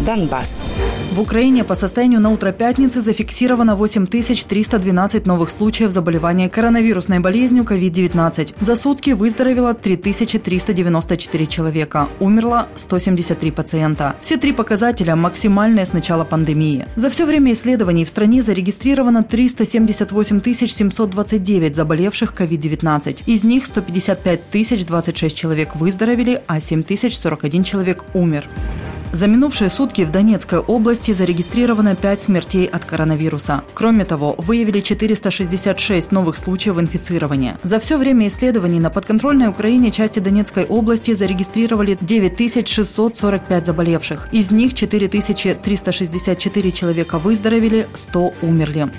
Донбасс. В Украине по состоянию на утро пятницы зафиксировано 8312 новых случаев заболевания коронавирусной болезнью COVID-19. За сутки выздоровело 3394 человека. Умерло 173 пациента. Все три показателя максимальные с начала пандемии. За все время исследований в стране зарегистрировано 378 729 заболевших COVID-19. Из них 155 026 человек выздоровели, а 7041 человек умер. За минувшие сутки в Донецкой области зарегистрировано 5 смертей от коронавируса. Кроме того, выявили 466 новых случаев инфицирования. За все время исследований на подконтрольной Украине части Донецкой области зарегистрировали 9645 заболевших. Из них 4364 человека выздоровели, 100 умерли.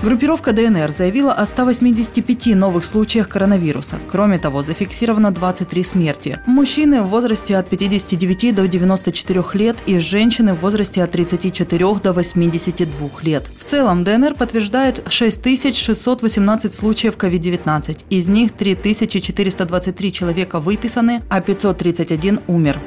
Группировка ДНР заявила о 185 новых случаях коронавируса. Кроме того, зафиксировано 23 смерти. Мужчины в возрасте от 59 до 94 лет и женщины в возрасте от 34 до 82 лет. В целом ДНР подтверждает 6618 случаев COVID-19. Из них 3423 человека выписаны, а 531 умер.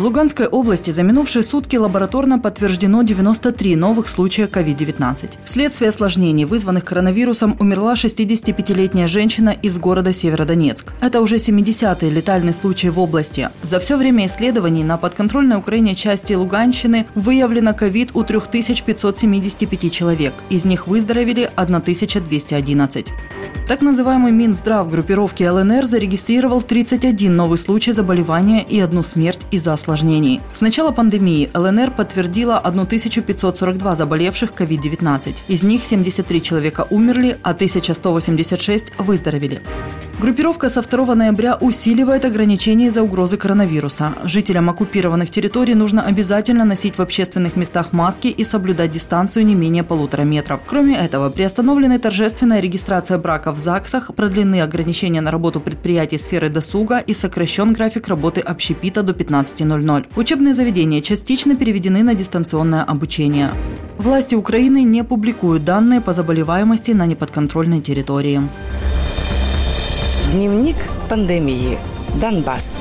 В Луганской области за минувшие сутки лабораторно подтверждено 93 новых случая COVID-19. Вследствие осложнений, вызванных коронавирусом, умерла 65-летняя женщина из города Северодонецк. Это уже 70-й летальный случай в области. За все время исследований на подконтрольной Украине части Луганщины выявлено ковид у 3575 человек. Из них выздоровели 1211. Так называемый Минздрав группировки ЛНР зарегистрировал 31 новый случай заболевания и одну смерть из-за осложнений. С начала пандемии ЛНР подтвердила 1542 заболевших COVID-19. Из них 73 человека умерли, а 1186 выздоровели. Группировка со 2 ноября усиливает ограничения из-за угрозы коронавируса. Жителям оккупированных территорий нужно обязательно носить в общественных местах маски и соблюдать дистанцию не менее полутора метров. Кроме этого, приостановлены торжественная регистрация брака в ЗАГСах, продлены ограничения на работу предприятий сферы досуга и сокращен график работы общепита до 15.00. Учебные заведения частично переведены на дистанционное обучение. Власти Украины не публикуют данные по заболеваемости на неподконтрольной территории. Дневник пандемии. Донбасс.